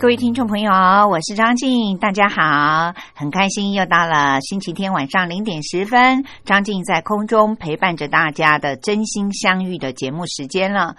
各位听众朋友，我是张静，大家好，很开心又到了星期天晚上零点十分，张静在空中陪伴着大家的真心相遇的节目时间了。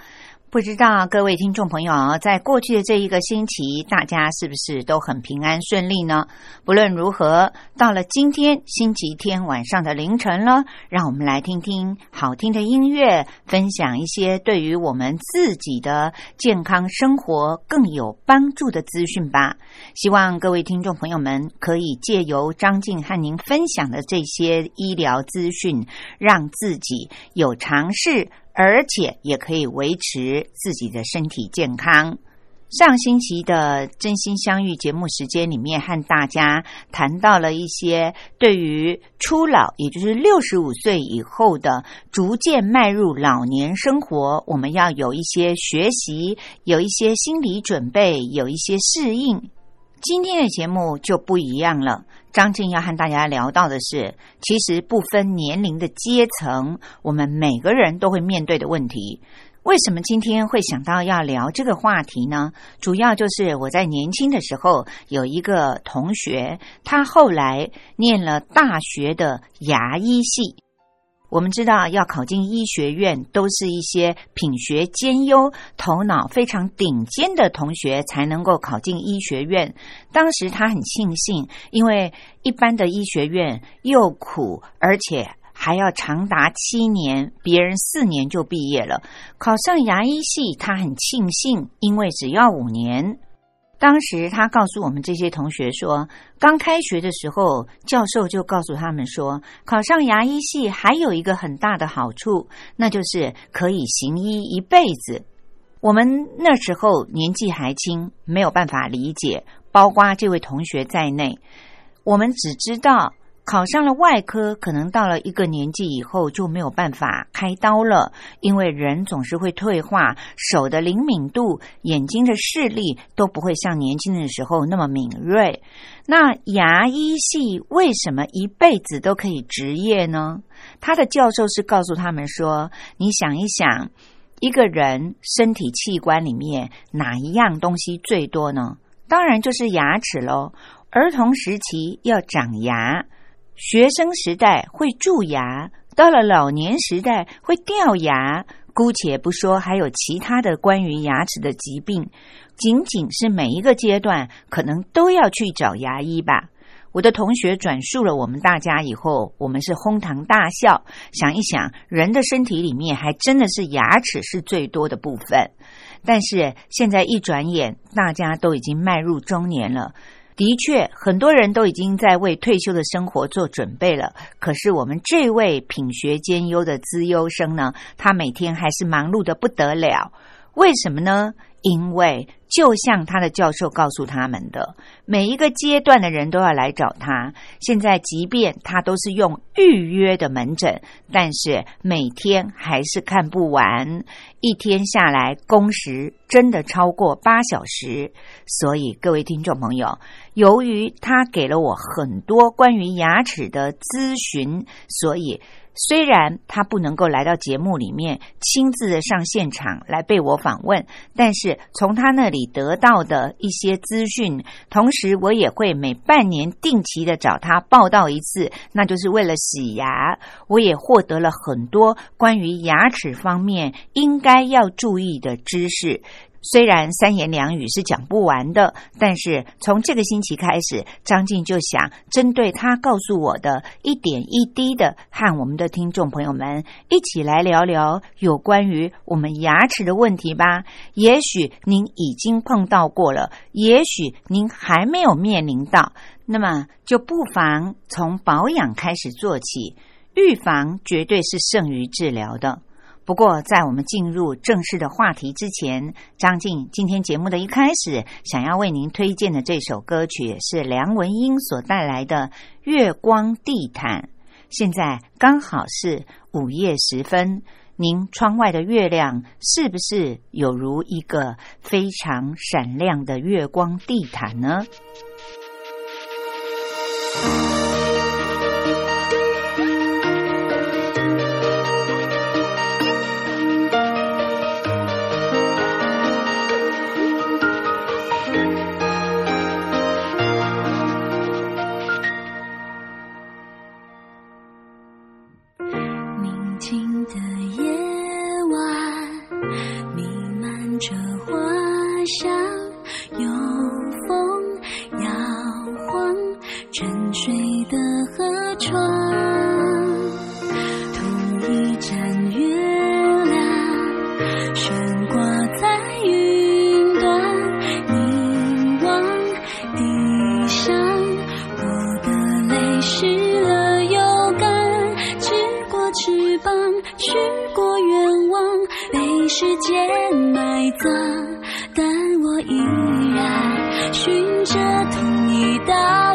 不知道各位听众朋友，在过去的这一个星期，大家是不是都很平安顺利呢？不论如何，到了今天星期天晚上的凌晨了，让我们来听听好听的音乐，分享一些对于我们自己的健康生活更有帮助的资讯吧。希望各位听众朋友们可以借由张静和您分享的这些医疗资讯，让自己有尝试。而且也可以维持自己的身体健康。上星期的真心相遇节目时间里面，和大家谈到了一些对于初老，也就是六十五岁以后的逐渐迈入老年生活，我们要有一些学习，有一些心理准备，有一些适应。今天的节目就不一样了。张静要和大家聊到的是，其实不分年龄的阶层，我们每个人都会面对的问题。为什么今天会想到要聊这个话题呢？主要就是我在年轻的时候有一个同学，他后来念了大学的牙医系。我们知道，要考进医学院，都是一些品学兼优、头脑非常顶尖的同学才能够考进医学院。当时他很庆幸，因为一般的医学院又苦，而且还要长达七年，别人四年就毕业了。考上牙医系，他很庆幸，因为只要五年。当时他告诉我们这些同学说，刚开学的时候，教授就告诉他们说，考上牙医系还有一个很大的好处，那就是可以行医一辈子。我们那时候年纪还轻，没有办法理解，包括这位同学在内，我们只知道。考上了外科，可能到了一个年纪以后就没有办法开刀了，因为人总是会退化，手的灵敏度、眼睛的视力都不会像年轻的时候那么敏锐。那牙医系为什么一辈子都可以执业呢？他的教授是告诉他们说：“你想一想，一个人身体器官里面哪一样东西最多呢？当然就是牙齿喽。儿童时期要长牙。”学生时代会蛀牙，到了老年时代会掉牙。姑且不说还有其他的关于牙齿的疾病，仅仅是每一个阶段可能都要去找牙医吧。我的同学转述了我们大家以后，我们是哄堂大笑。想一想，人的身体里面还真的是牙齿是最多的部分。但是现在一转眼，大家都已经迈入中年了。的确，很多人都已经在为退休的生活做准备了。可是，我们这位品学兼优的资优生呢，他每天还是忙碌的不得了。为什么呢？因为就像他的教授告诉他们的，每一个阶段的人都要来找他。现在，即便他都是用预约的门诊，但是每天还是看不完。一天下来，工时真的超过八小时。所以，各位听众朋友，由于他给了我很多关于牙齿的咨询，所以。虽然他不能够来到节目里面亲自的上现场来被我访问，但是从他那里得到的一些资讯，同时我也会每半年定期的找他报道一次，那就是为了洗牙。我也获得了很多关于牙齿方面应该要注意的知识。虽然三言两语是讲不完的，但是从这个星期开始，张静就想针对他告诉我的一点一滴的，和我们的听众朋友们一起来聊聊有关于我们牙齿的问题吧。也许您已经碰到过了，也许您还没有面临到，那么就不妨从保养开始做起。预防绝对是胜于治疗的。不过，在我们进入正式的话题之前，张静今天节目的一开始，想要为您推荐的这首歌曲是梁文音所带来的《月光地毯》。现在刚好是午夜时分，您窗外的月亮是不是有如一个非常闪亮的月光地毯呢？许过愿望被时间埋葬但我依然寻着同一道。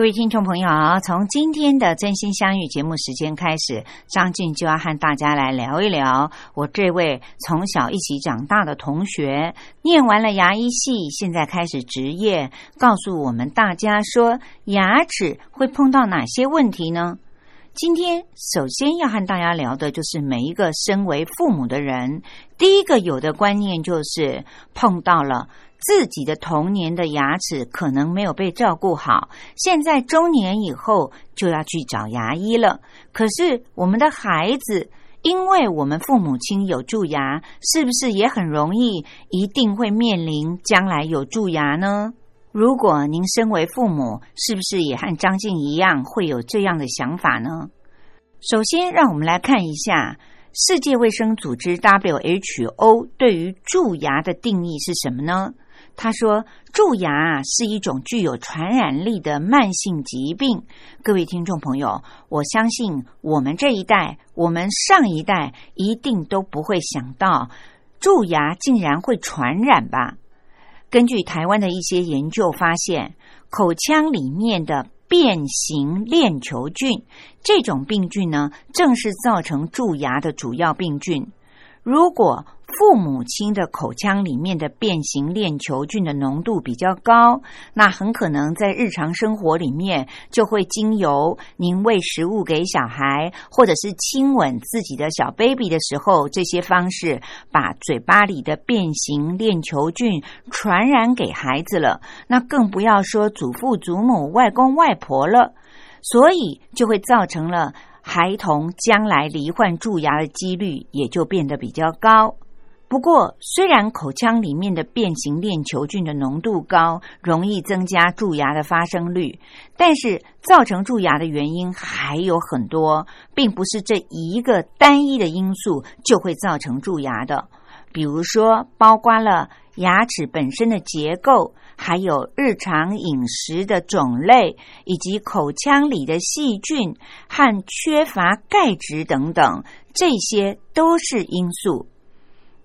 各位听众朋友，从今天的真心相遇节目时间开始，张静就要和大家来聊一聊我这位从小一起长大的同学，念完了牙医系，现在开始执业，告诉我们大家说牙齿会碰到哪些问题呢？今天首先要和大家聊的就是每一个身为父母的人，第一个有的观念就是碰到了自己的童年的牙齿可能没有被照顾好，现在中年以后就要去找牙医了。可是我们的孩子，因为我们父母亲有蛀牙，是不是也很容易一定会面临将来有蛀牙呢？如果您身为父母，是不是也和张静一样会有这样的想法呢？首先，让我们来看一下世界卫生组织 WHO 对于蛀牙的定义是什么呢？他说，蛀牙是一种具有传染力的慢性疾病。各位听众朋友，我相信我们这一代、我们上一代一定都不会想到蛀牙竟然会传染吧。根据台湾的一些研究发现，口腔里面的变形链球菌这种病菌呢，正是造成蛀牙的主要病菌。如果父母亲的口腔里面的变形链球菌的浓度比较高，那很可能在日常生活里面就会经由您喂食物给小孩，或者是亲吻自己的小 baby 的时候，这些方式把嘴巴里的变形链球菌传染给孩子了。那更不要说祖父祖母、外公外婆了，所以就会造成了孩童将来罹患蛀牙的几率也就变得比较高。不过，虽然口腔里面的变形链球菌的浓度高，容易增加蛀牙的发生率，但是造成蛀牙的原因还有很多，并不是这一个单一的因素就会造成蛀牙的。比如说，包括了牙齿本身的结构，还有日常饮食的种类，以及口腔里的细菌和缺乏钙质等等，这些都是因素。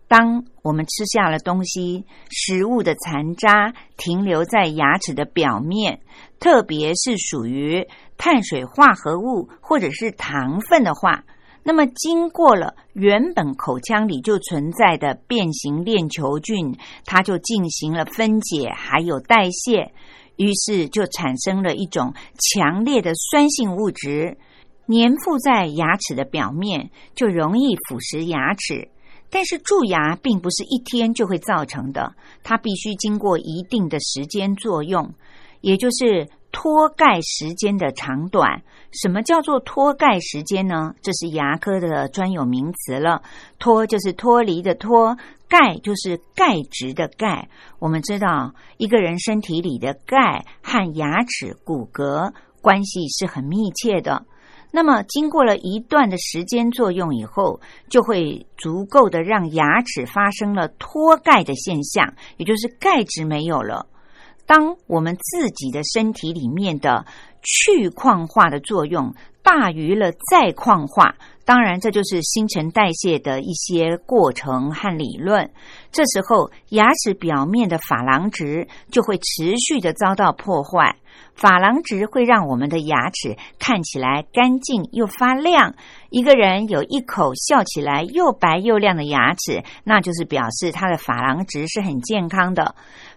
当我们吃下了东西，食物的残渣停留在牙齿的表面，特别是属于碳水化合物或者是糖分的话，那么经过了原本口腔里就存在的变形链球菌，它就进行了分解还有代谢，于是就产生了一种强烈的酸性物质，粘附在牙齿的表面，就容易腐蚀牙齿。但是蛀牙并不是一天就会造成的，它必须经过一定的时间作用，也就是脱钙时间的长短。什么叫做脱钙时间呢？这是牙科的专有名词了。脱就是脱离的脱，钙就是钙质的钙。我们知道，一个人身体里的钙和牙齿骨骼关系是很密切的。那么，经过了一段的时间作用以后，就会足够的让牙齿发生了脱钙的现象，也就是钙质没有了。当我们自己的身体里面的去矿化的作用大于了再矿化，当然这就是新陈代谢的一些过程和理论。这时候，牙齿表面的珐琅质就会持续的遭到破坏。珐琅质会让我们的牙齿看起来干净又发亮。一个人有一口笑起来又白又亮的牙齿，那就是表示他的珐琅质是很健康的。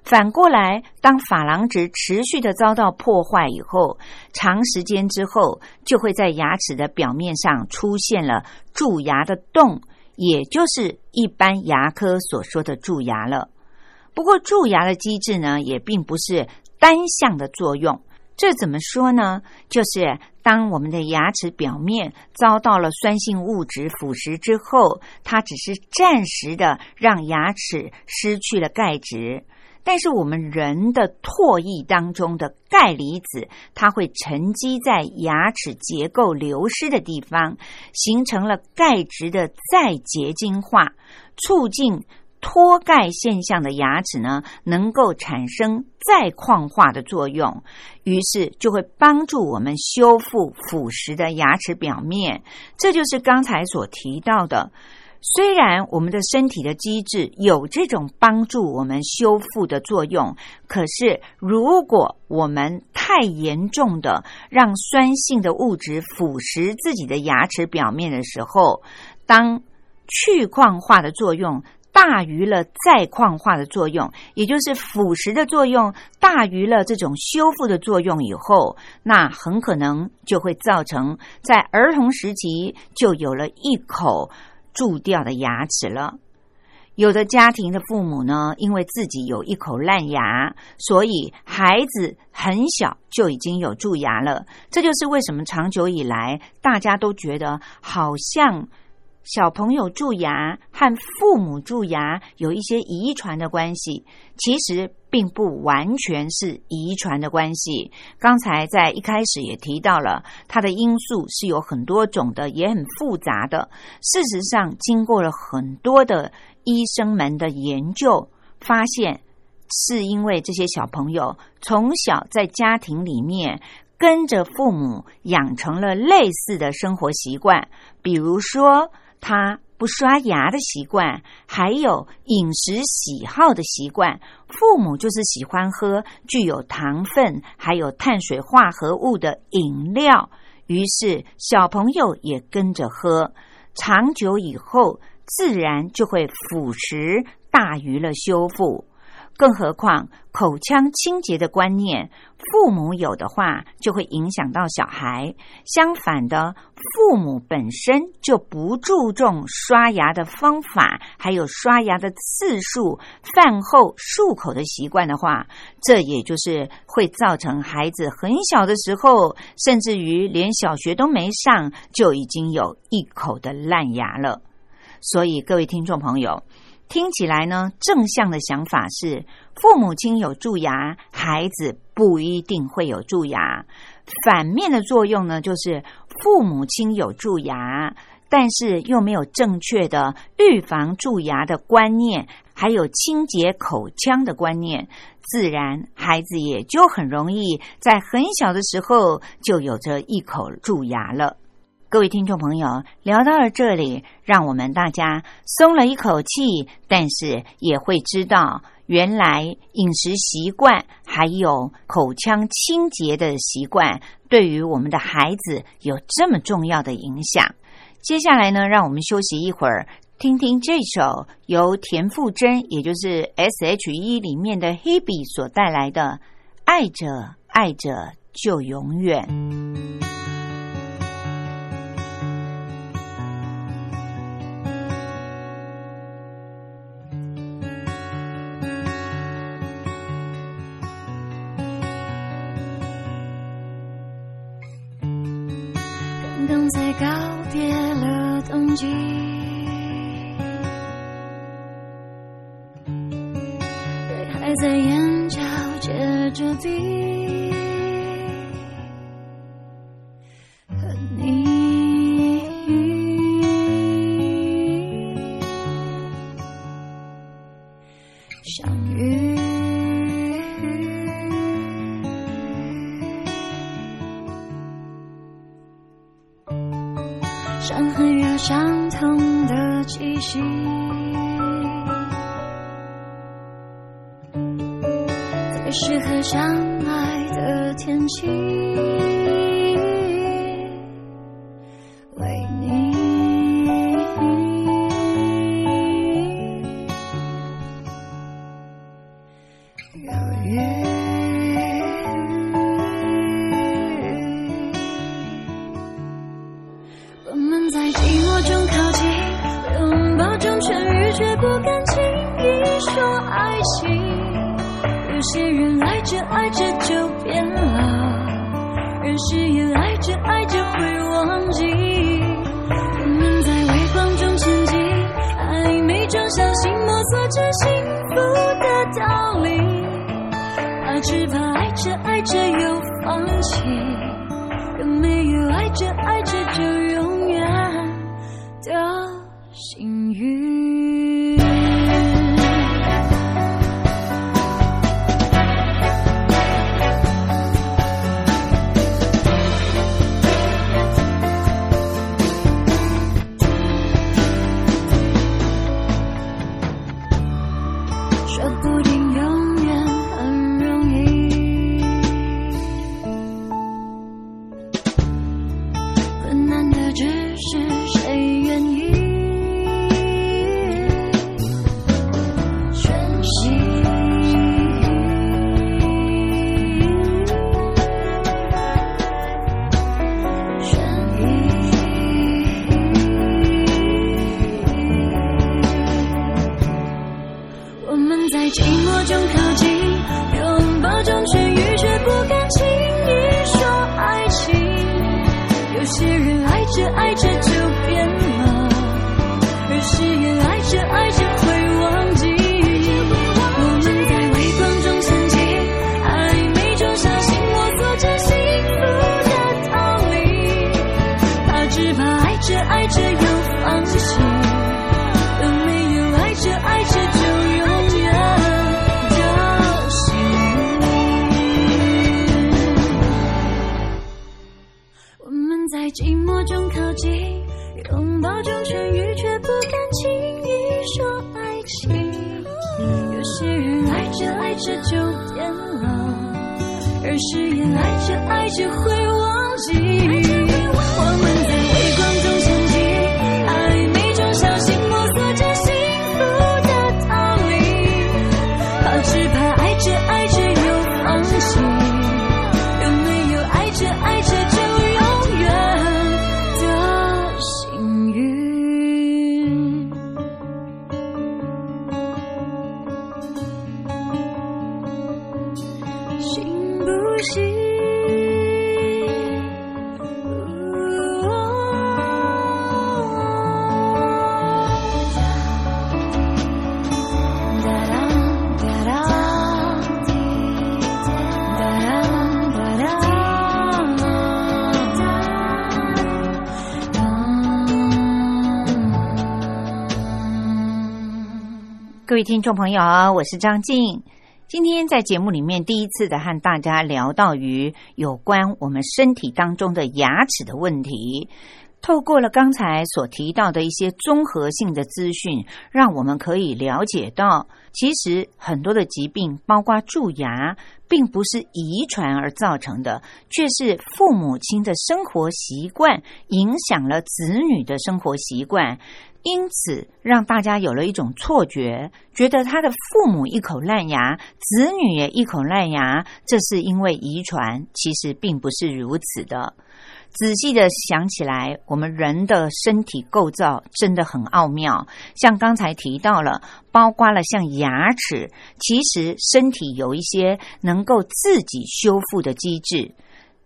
反过来，当珐琅质持续的遭到破坏以后，长时间之后，就会在牙齿的表面上出现了蛀牙的洞，也就是一般牙科所说的蛀牙了。不过，蛀牙的机制呢，也并不是单向的作用。这怎么说呢？就是当我们的牙齿表面遭到了酸性物质腐蚀之后，它只是暂时的让牙齿失去了钙质，但是我们人的唾液当中的钙离子，它会沉积在牙齿结构流失的地方，形成了钙质的再结晶化，促进。脱钙现象的牙齿呢，能够产生再矿化的作用，于是就会帮助我们修复腐蚀的牙齿表面。这就是刚才所提到的。虽然我们的身体的机制有这种帮助我们修复的作用，可是如果我们太严重的让酸性的物质腐蚀自己的牙齿表面的时候，当去矿化的作用。大于了再矿化的作用，也就是腐蚀的作用大于了这种修复的作用以后，那很可能就会造成在儿童时期就有了一口蛀掉的牙齿了。有的家庭的父母呢，因为自己有一口烂牙，所以孩子很小就已经有蛀牙了。这就是为什么长久以来大家都觉得好像小朋友蛀牙和父母蛀牙有一些遗传的关系，其实并不完全是遗传的关系。刚才在一开始也提到了，它的因素是有很多种的，也很复杂的。事实上，经过了很多的。医生们的研究发现，是因为这些小朋友从小在家庭里面跟着父母养成了类似的生活习惯，比如说他不刷牙的习惯，还有饮食喜好的习惯。父母就是喜欢喝具有糖分还有碳水化合物的饮料，于是小朋友也跟着喝，长久以后。自然就会腐蚀大于了修复，更何况口腔清洁的观念，父母有的话就会影响到小孩。相反的，父母本身就不注重刷牙的方法，还有刷牙的次数、饭后漱口的习惯的话，这也就是会造成孩子很小的时候，甚至于连小学都没上，就已经有一口的烂牙了。所以，各位听众朋友，听起来呢，正向的想法是，父母亲有蛀牙，孩子不一定会有蛀牙；反面的作用呢，就是父母亲有蛀牙，但是又没有正确的预防蛀牙的观念，还有清洁口腔的观念，自然孩子也就很容易在很小的时候就有着一口蛀牙了。各位听众朋友，聊到了这里，让我们大家松了一口气，但是也会知道，原来饮食习惯还有口腔清洁的习惯，对于我们的孩子有这么重要的影响。接下来呢，让我们休息一会儿，听听这首由田馥甄，也就是 S.H.E 里面的 Hebe 所带来的《爱着爱着就永远》。爱情有些人爱着爱着就变了人誓言爱着爱着会忘记我们在微光中前进暧昧中小心摸索着幸福的道理怕只怕爱着爱着又放弃有没有爱着爱着就永远的幸运。誓言爱着爱着会忘记。听众朋友，我是张静。今天在节目里面第一次的和大家聊到于有关我们身体当中的牙齿的问题。透过了刚才所提到的一些综合性的资讯，让我们可以了解到，其实很多的疾病，包括蛀牙，并不是遗传而造成的，却是父母亲的生活习惯影响了子女的生活习惯。因此，让大家有了一种错觉，觉得他的父母一口烂牙，子女也一口烂牙，这是因为遗传。其实并不是如此的。仔细的想起来，我们人的身体构造真的很奥妙。像刚才提到了，包括了像牙齿，其实身体有一些能够自己修复的机制，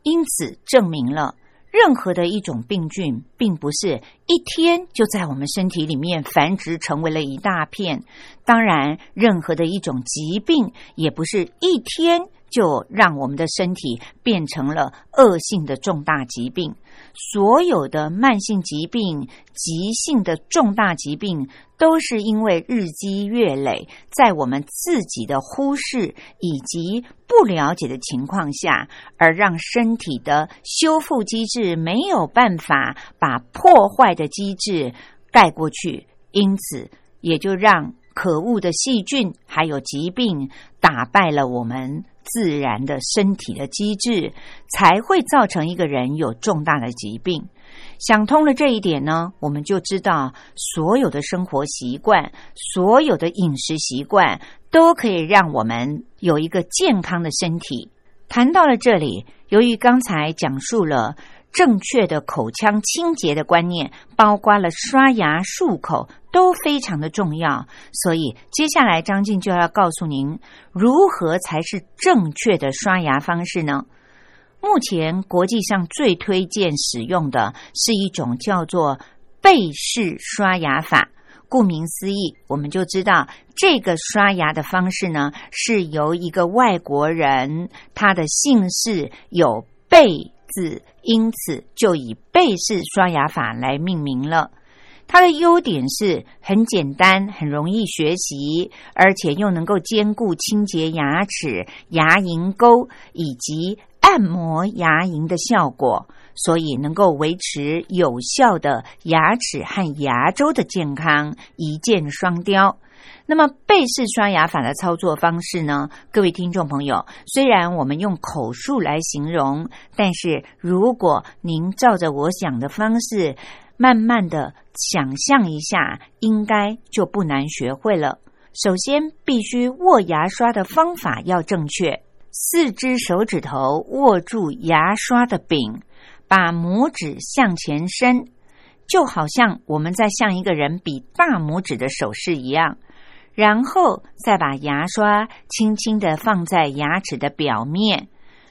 因此证明了。任何的一种病菌，并不是一天就在我们身体里面繁殖成为了一大片。当然，任何的一种疾病，也不是一天就让我们的身体变成了恶性的重大疾病。所有的慢性疾病、急性的重大疾病，都是因为日积月累，在我们自己的忽视以及不了解的情况下，而让身体的修复机制没有办法把破坏的机制盖过去，因此也就让可恶的细菌还有疾病打败了我们。自然的身体的机制才会造成一个人有重大的疾病。想通了这一点呢，我们就知道所有的生活习惯、所有的饮食习惯都可以让我们有一个健康的身体。谈到了这里，由于刚才讲述了。正确的口腔清洁的观念，包括了刷牙、漱口，都非常的重要。所以，接下来张静就要告诉您，如何才是正确的刷牙方式呢？目前国际上最推荐使用的是一种叫做背式刷牙法。顾名思义，我们就知道这个刷牙的方式呢，是由一个外国人，他的姓氏有贝。字，因此就以贝氏刷牙法来命名了。它的优点是很简单，很容易学习，而且又能够兼顾清洁牙齿、牙龈沟以及按摩牙龈的效果，所以能够维持有效的牙齿和牙周的健康，一箭双雕。那么背式刷牙法的操作方式呢？各位听众朋友，虽然我们用口述来形容，但是如果您照着我讲的方式，慢慢的想象一下，应该就不难学会了。首先，必须握牙刷的方法要正确，四只手指头握住牙刷的柄，把拇指向前伸，就好像我们在向一个人比大拇指的手势一样。然后再把牙刷轻轻的放在牙齿的表面，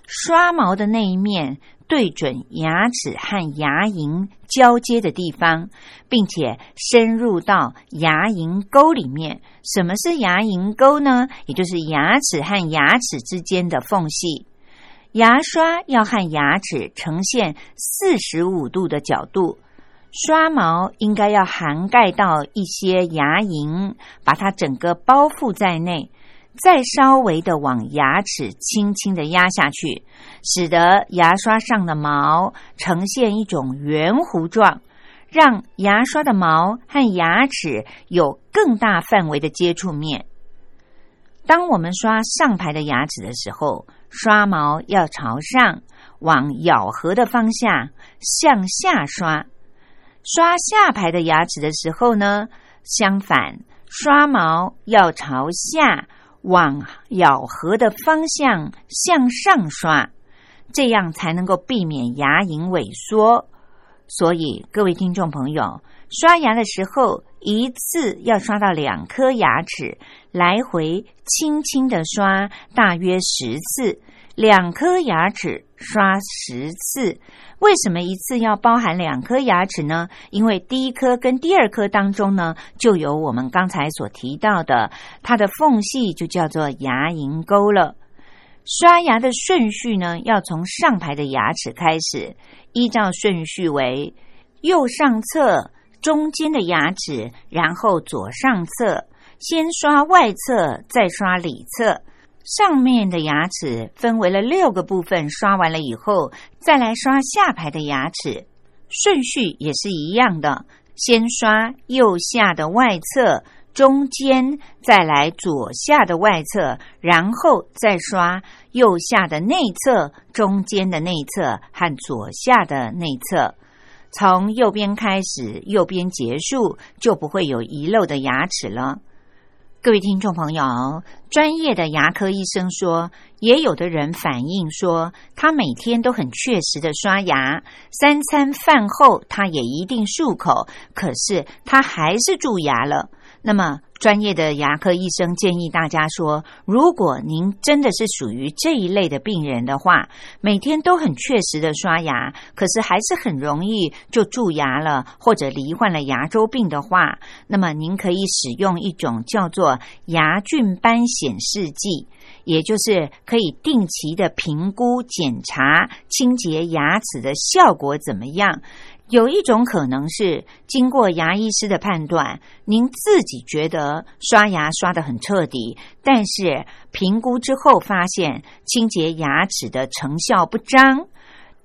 刷毛的那一面对准牙齿和牙龈交接的地方，并且深入到牙龈沟里面。什么是牙龈沟呢？也就是牙齿和牙齿之间的缝隙。牙刷要和牙齿呈现四十五度的角度。刷毛应该要涵盖到一些牙龈，把它整个包覆在内。再稍微的往牙齿轻轻的压下去，使得牙刷上的毛呈现一种圆弧状，让牙刷的毛和牙齿有更大范围的接触面。当我们刷上排的牙齿的时候，刷毛要朝上，往咬合的方向向下刷；刷下排的牙齿的时候呢，相反，刷毛要朝下，往咬合的方向向上刷，这样才能够避免牙龈萎缩。所以，各位听众朋友，刷牙的时候一次要刷到两颗牙齿，来回轻轻的刷，大约十次。两颗牙齿刷十次，为什么一次要包含两颗牙齿呢？因为第一颗跟第二颗当中呢，就有我们刚才所提到的，它的缝隙就叫做牙龈沟了。刷牙的顺序呢，要从上排的牙齿开始，依照顺序为右上侧、中间的牙齿，然后左上侧，先刷外侧，再刷里侧。上面的牙齿分为了六个部分，刷完了以后，再来刷下排的牙齿，顺序也是一样的。先刷右下的外侧，中间再来左下的外侧，然后再刷右下的内侧、中间的内侧和左下的内侧。从右边开始，右边结束，就不会有遗漏的牙齿了。各位听众朋友，专业的牙科医生说，也有的人反映说，他每天都很确实的刷牙，三餐饭后他也一定漱口，可是他还是蛀牙了。那么，专业的牙科医生建议大家说，如果您真的是属于这一类的病人的话，每天都很确实的刷牙，可是还是很容易就蛀牙了，或者罹患了牙周病的话，那么您可以使用一种叫做牙菌斑显示剂，也就是可以定期的评估检查清洁牙齿的效果怎么样。有一种可能是，经过牙医师的判断，您自己觉得刷牙刷得很彻底，但是评估之后发现清洁牙齿的成效不彰。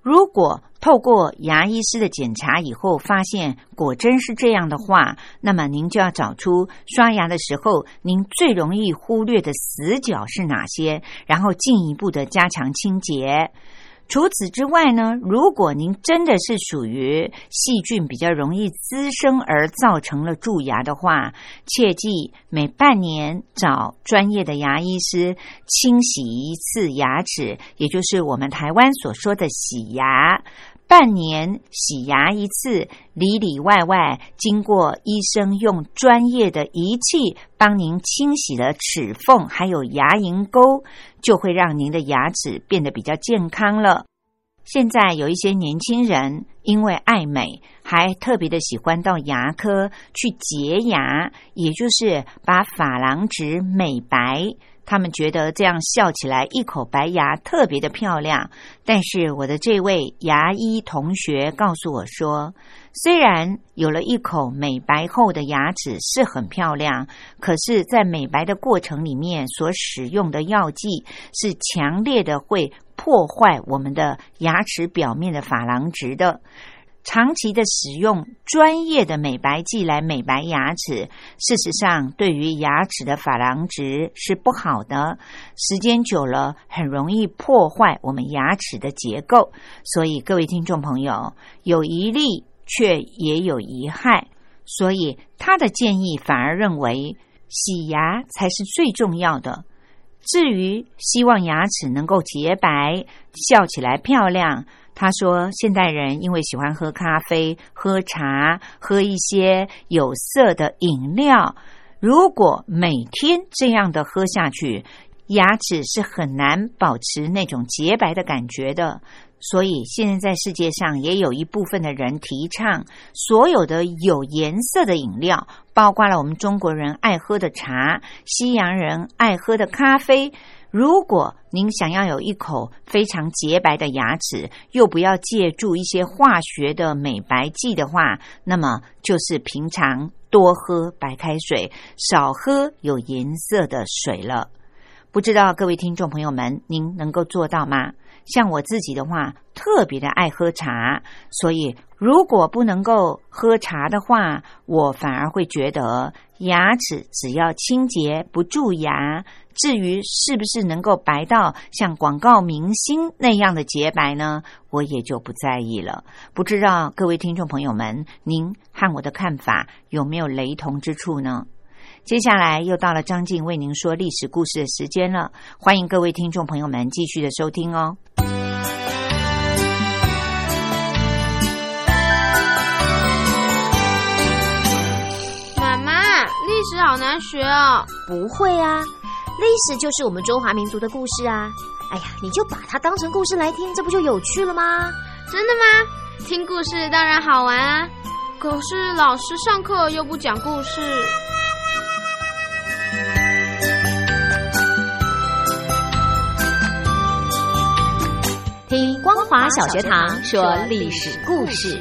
如果透过牙医师的检查以后发现果真是这样的话，那么您就要找出刷牙的时候您最容易忽略的死角是哪些，然后进一步的加强清洁。除此之外呢，如果您真的是属于细菌比较容易滋生而造成了蛀牙的话，切记每半年找专业的牙医师清洗一次牙齿，也就是我们台湾所说的洗牙。半年洗牙一次，里里外外经过医生用专业的仪器帮您清洗了齿缝，还有牙龈沟，就会让您的牙齿变得比较健康了。现在有一些年轻人因为爱美，还特别的喜欢到牙科去洁牙，也就是把珐琅质美白。他们觉得这样笑起来一口白牙特别的漂亮，但是我的这位牙医同学告诉我说，虽然有了一口美白后的牙齿是很漂亮，可是，在美白的过程里面所使用的药剂是强烈的，会破坏我们的牙齿表面的珐琅质的。长期的使用专业的美白剂来美白牙齿，事实上对于牙齿的珐琅质是不好的。时间久了，很容易破坏我们牙齿的结构。所以，各位听众朋友，有一利却也有一害。所以，他的建议反而认为洗牙才是最重要的。至于希望牙齿能够洁白、笑起来漂亮。他说：“现代人因为喜欢喝咖啡、喝茶、喝一些有色的饮料，如果每天这样的喝下去，牙齿是很难保持那种洁白的感觉的。所以，现在在世界上也有一部分的人提倡，所有的有颜色的饮料，包括了我们中国人爱喝的茶、西洋人爱喝的咖啡。”如果您想要有一口非常洁白的牙齿，又不要借助一些化学的美白剂的话，那么就是平常多喝白开水，少喝有颜色的水了。不知道各位听众朋友们，您能够做到吗？像我自己的话，特别的爱喝茶，所以如果不能够喝茶的话，我反而会觉得牙齿只要清洁不蛀牙，至于是不是能够白到像广告明星那样的洁白呢，我也就不在意了。不知道各位听众朋友们，您和我的看法有没有雷同之处呢？接下来又到了张静为您说历史故事的时间了，欢迎各位听众朋友们继续的收听哦。妈妈，历史好难学哦。不会啊，历史就是我们中华民族的故事啊。哎呀，你就把它当成故事来听，这不就有趣了吗？真的吗？听故事当然好玩啊，可是老师上课又不讲故事。听光华小学堂说历史故事。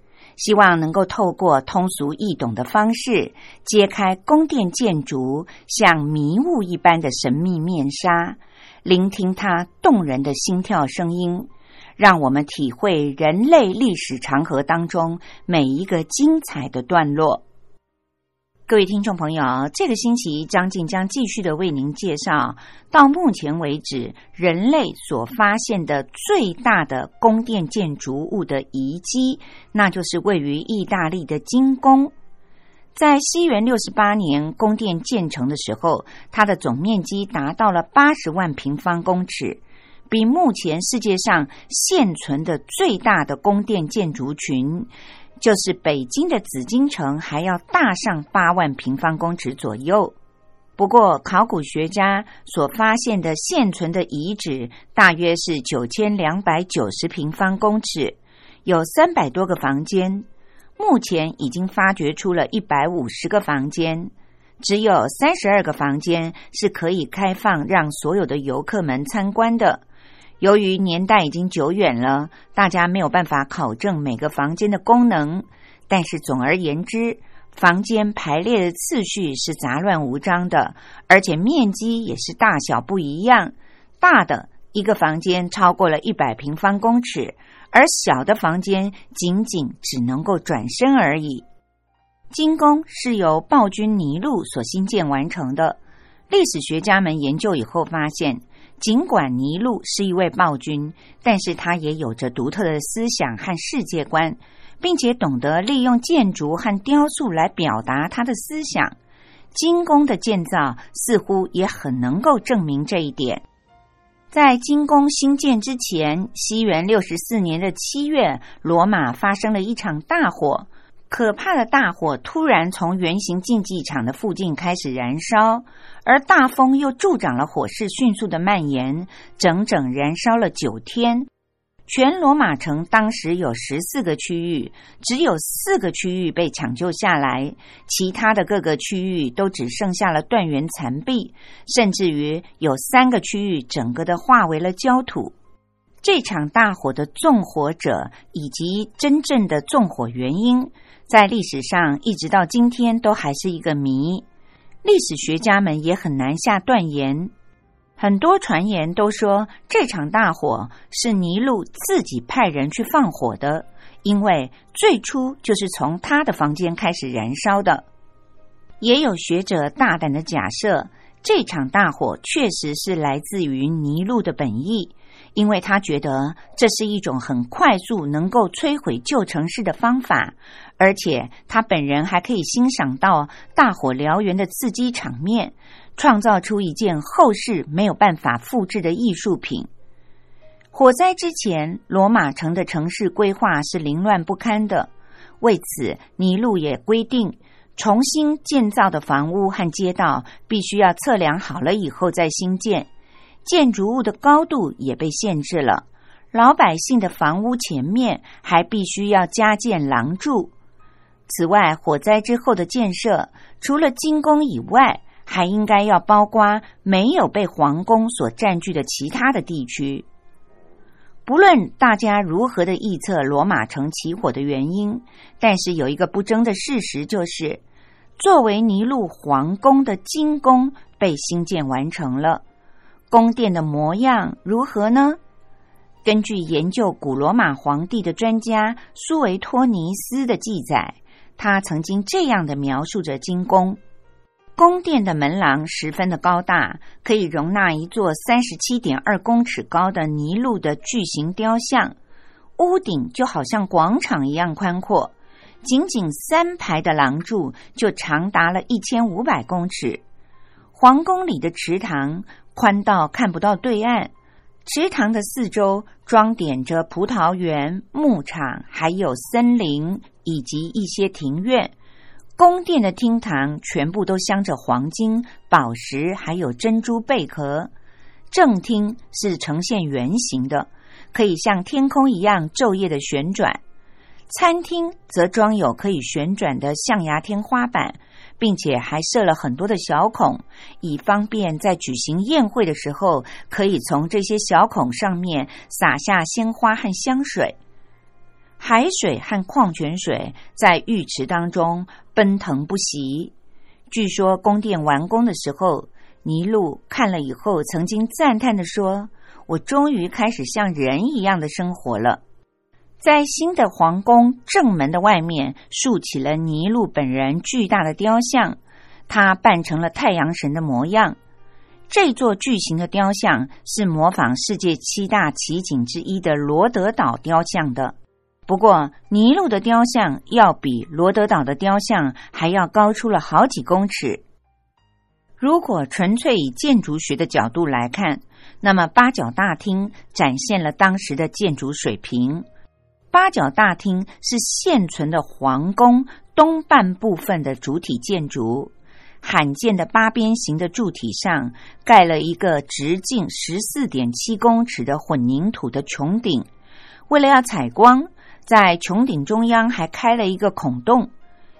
希望能够透过通俗易懂的方式，揭开宫殿建筑像迷雾一般的神秘面纱，聆听它动人的心跳声音，让我们体会人类历史长河当中每一个精彩的段落。各位听众朋友，这个星期张静将继续的为您介绍到目前为止人类所发现的最大的宫殿建筑物的遗迹，那就是位于意大利的金宫。在西元六十八年宫殿建成的时候，它的总面积达到了八十万平方公尺，比目前世界上现存的最大的宫殿建筑群。就是北京的紫禁城还要大上八万平方公尺左右。不过，考古学家所发现的现存的遗址大约是九千两百九十平方公尺，有三百多个房间。目前已经发掘出了一百五十个房间，只有三十二个房间是可以开放让所有的游客们参观的。由于年代已经久远了，大家没有办法考证每个房间的功能。但是总而言之，房间排列的次序是杂乱无章的，而且面积也是大小不一样。大的一个房间超过了一百平方公尺，而小的房间仅仅只能够转身而已。金宫是由暴君尼禄所兴建完成的。历史学家们研究以后发现。尽管尼禄是一位暴君，但是他也有着独特的思想和世界观，并且懂得利用建筑和雕塑来表达他的思想。金宫的建造似乎也很能够证明这一点。在金宫兴建之前，西元六十四年的七月，罗马发生了一场大火。可怕的大火突然从圆形竞技场的附近开始燃烧，而大风又助长了火势迅速的蔓延，整整燃烧了九天。全罗马城当时有十四个区域，只有四个区域被抢救下来，其他的各个区域都只剩下了断垣残壁，甚至于有三个区域整个的化为了焦土。这场大火的纵火者以及真正的纵火原因。在历史上，一直到今天都还是一个谜。历史学家们也很难下断言。很多传言都说这场大火是尼禄自己派人去放火的，因为最初就是从他的房间开始燃烧的。也有学者大胆的假设，这场大火确实是来自于尼禄的本意，因为他觉得这是一种很快速能够摧毁旧城市的方法。而且他本人还可以欣赏到大火燎原的刺激场面，创造出一件后世没有办法复制的艺术品。火灾之前，罗马城的城市规划是凌乱不堪的，为此尼禄也规定，重新建造的房屋和街道必须要测量好了以后再新建，建筑物的高度也被限制了，老百姓的房屋前面还必须要加建廊柱。此外，火灾之后的建设，除了金宫以外，还应该要包括没有被皇宫所占据的其他的地区。不论大家如何的臆测罗马城起火的原因，但是有一个不争的事实，就是作为尼禄皇宫的金宫被兴建完成了。宫殿的模样如何呢？根据研究古罗马皇帝的专家苏维托尼斯的记载。他曾经这样的描述着金宫：宫殿的门廊十分的高大，可以容纳一座三十七点二公尺高的尼禄的巨型雕像；屋顶就好像广场一样宽阔，仅仅三排的廊柱就长达了一千五百公尺。皇宫里的池塘宽到看不到对岸，池塘的四周装点着葡萄园、牧场，还有森林以及一些庭院。宫殿的厅堂全部都镶着黄金、宝石，还有珍珠贝壳。正厅是呈现圆形的，可以像天空一样昼夜的旋转。餐厅则装有可以旋转的象牙天花板，并且还设了很多的小孔，以方便在举行宴会的时候，可以从这些小孔上面洒下鲜花和香水。海水和矿泉水在浴池当中奔腾不息。据说宫殿完工的时候，尼禄看了以后，曾经赞叹的说：“我终于开始像人一样的生活了。”在新的皇宫正门的外面，竖起了尼禄本人巨大的雕像，他扮成了太阳神的模样。这座巨型的雕像是模仿世界七大奇景之一的罗德岛雕像的。不过，尼禄的雕像要比罗德岛的雕像还要高出了好几公尺。如果纯粹以建筑学的角度来看，那么八角大厅展现了当时的建筑水平。八角大厅是现存的皇宫东半部分的主体建筑，罕见的八边形的柱体上盖了一个直径十四点七公尺的混凝土的穹顶。为了要采光，在穹顶中央还开了一个孔洞，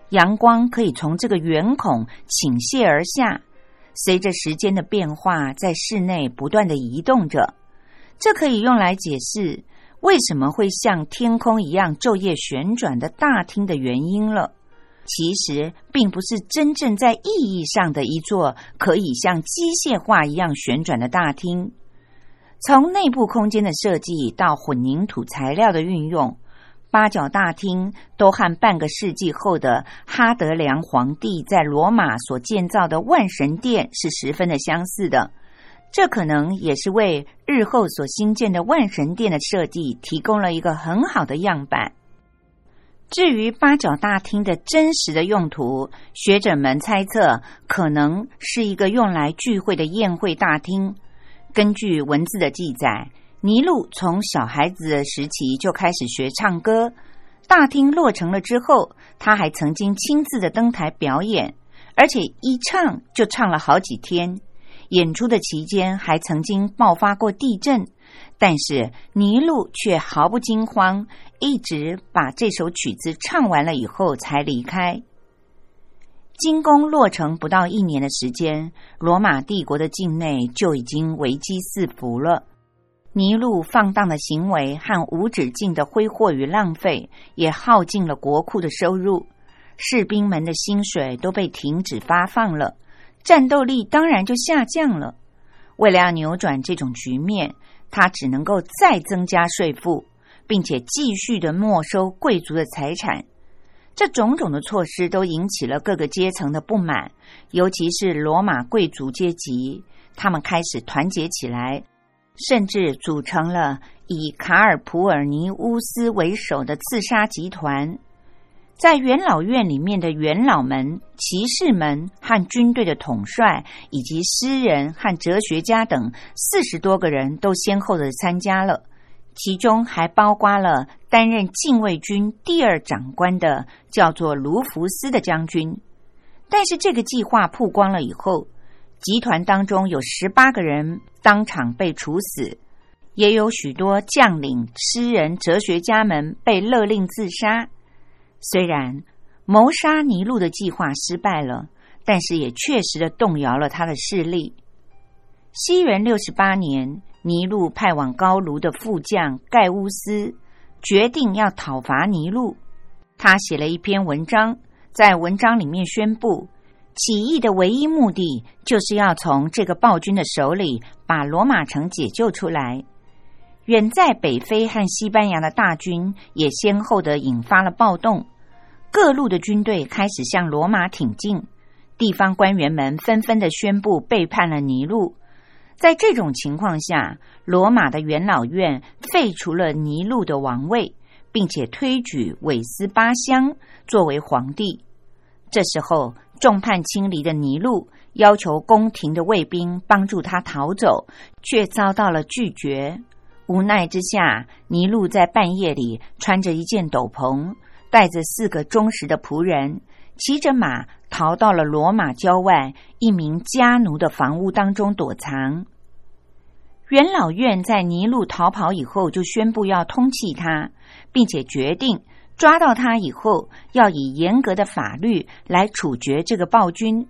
阳光可以从这个圆孔倾泻而下，随着时间的变化，在室内不断的移动着。这可以用来解释。为什么会像天空一样昼夜旋转的大厅的原因了？其实并不是真正在意义上的一座可以像机械化一样旋转的大厅。从内部空间的设计到混凝土材料的运用，八角大厅都和半个世纪后的哈德良皇帝在罗马所建造的万神殿是十分的相似的。这可能也是为日后所新建的万神殿的设计提供了一个很好的样板。至于八角大厅的真实的用途，学者们猜测可能是一个用来聚会的宴会大厅。根据文字的记载，尼禄从小孩子的时期就开始学唱歌。大厅落成了之后，他还曾经亲自的登台表演，而且一唱就唱了好几天。演出的期间还曾经爆发过地震，但是尼禄却毫不惊慌，一直把这首曲子唱完了以后才离开。金宫落成不到一年的时间，罗马帝国的境内就已经危机四伏了。尼禄放荡的行为和无止境的挥霍与浪费，也耗尽了国库的收入，士兵们的薪水都被停止发放了。战斗力当然就下降了。为了要扭转这种局面，他只能够再增加税负，并且继续的没收贵族的财产。这种种的措施都引起了各个阶层的不满，尤其是罗马贵族阶级，他们开始团结起来，甚至组成了以卡尔普尔尼乌斯为首的刺杀集团。在元老院里面的元老们、骑士们和军队的统帅，以及诗人和哲学家等四十多个人都先后的参加了，其中还包括了担任禁卫军第二长官的叫做卢福斯的将军。但是这个计划曝光了以后，集团当中有十八个人当场被处死，也有许多将领、诗人、哲学家们被勒令自杀。虽然谋杀尼禄的计划失败了，但是也确实的动摇了他的势力。西元六十八年，尼禄派往高卢的副将盖乌斯决定要讨伐尼禄。他写了一篇文章，在文章里面宣布，起义的唯一目的就是要从这个暴君的手里把罗马城解救出来。远在北非和西班牙的大军也先后的引发了暴动。各路的军队开始向罗马挺进，地方官员们纷纷的宣布背叛了尼禄。在这种情况下，罗马的元老院废除了尼禄的王位，并且推举韦斯巴乡作为皇帝。这时候，众叛亲离的尼禄要求宫廷的卫兵帮助他逃走，却遭到了拒绝。无奈之下，尼禄在半夜里穿着一件斗篷，带着四个忠实的仆人，骑着马逃到了罗马郊外一名家奴的房屋当中躲藏。元老院在尼禄逃跑以后，就宣布要通缉他，并且决定抓到他以后，要以严格的法律来处决这个暴君，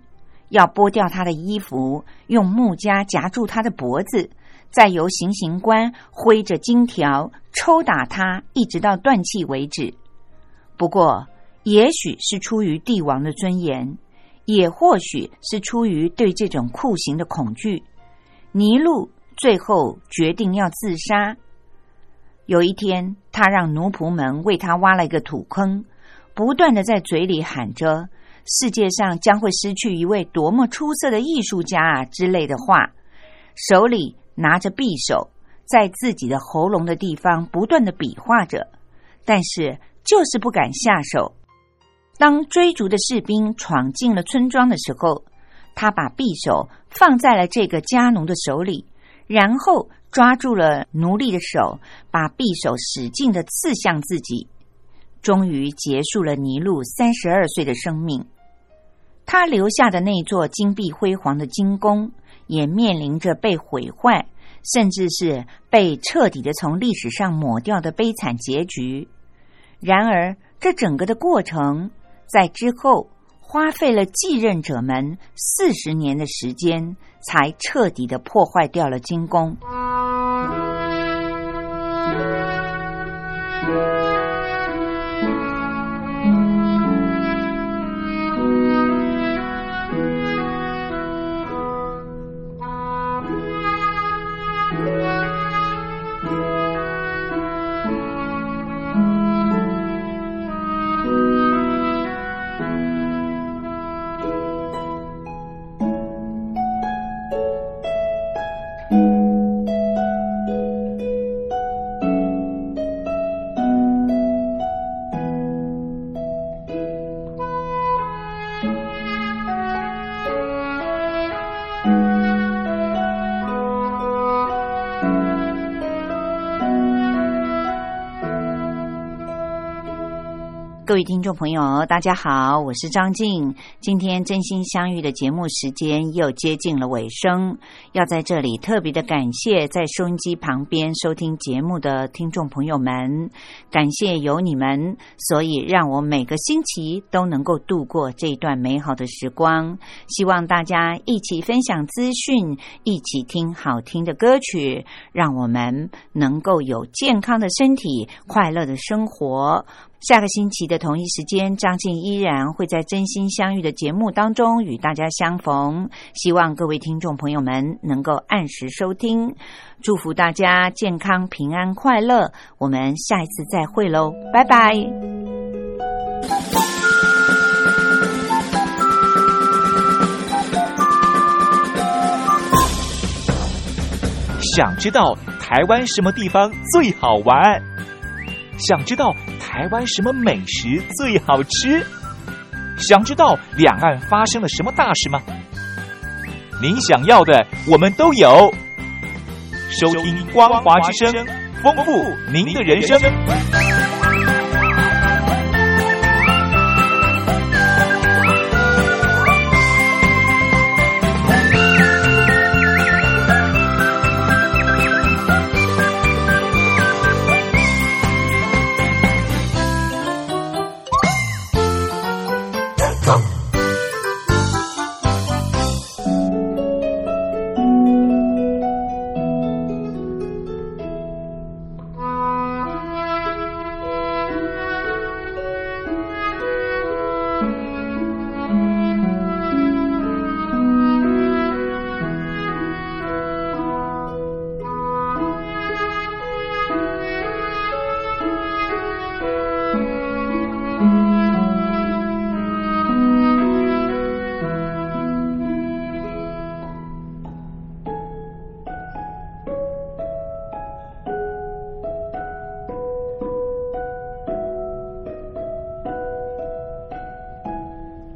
要剥掉他的衣服，用木夹夹住他的脖子，再由行刑官挥着金条抽打他，一直到断气为止。不过，也许是出于帝王的尊严，也或许是出于对这种酷刑的恐惧，尼禄。最后决定要自杀。有一天，他让奴仆们为他挖了一个土坑，不断的在嘴里喊着“世界上将会失去一位多么出色的艺术家啊”之类的话，手里拿着匕首，在自己的喉咙的地方不断的比划着，但是就是不敢下手。当追逐的士兵闯进了村庄的时候，他把匕首放在了这个家奴的手里。然后抓住了奴隶的手，把匕首使劲的刺向自己，终于结束了尼禄三十二岁的生命。他留下的那座金碧辉煌的金宫，也面临着被毁坏，甚至是被彻底的从历史上抹掉的悲惨结局。然而，这整个的过程在之后。花费了继任者们四十年的时间，才彻底的破坏掉了金宫。各位听众朋友，大家好，我是张静。今天真心相遇的节目时间又接近了尾声，要在这里特别的感谢在收音机旁边收听节目的听众朋友们，感谢有你们，所以让我每个星期都能够度过这一段美好的时光。希望大家一起分享资讯，一起听好听的歌曲，让我们能够有健康的身体，快乐的生活。下个星期的同一时间，张静依然会在真心相遇的节目当中与大家相逢。希望各位听众朋友们能够按时收听，祝福大家健康、平安、快乐。我们下一次再会喽，拜拜。想知道台湾什么地方最好玩？想知道？台湾什么美食最好吃？想知道两岸发生了什么大事吗？您想要的我们都有。收听光华之声，丰富您的人生。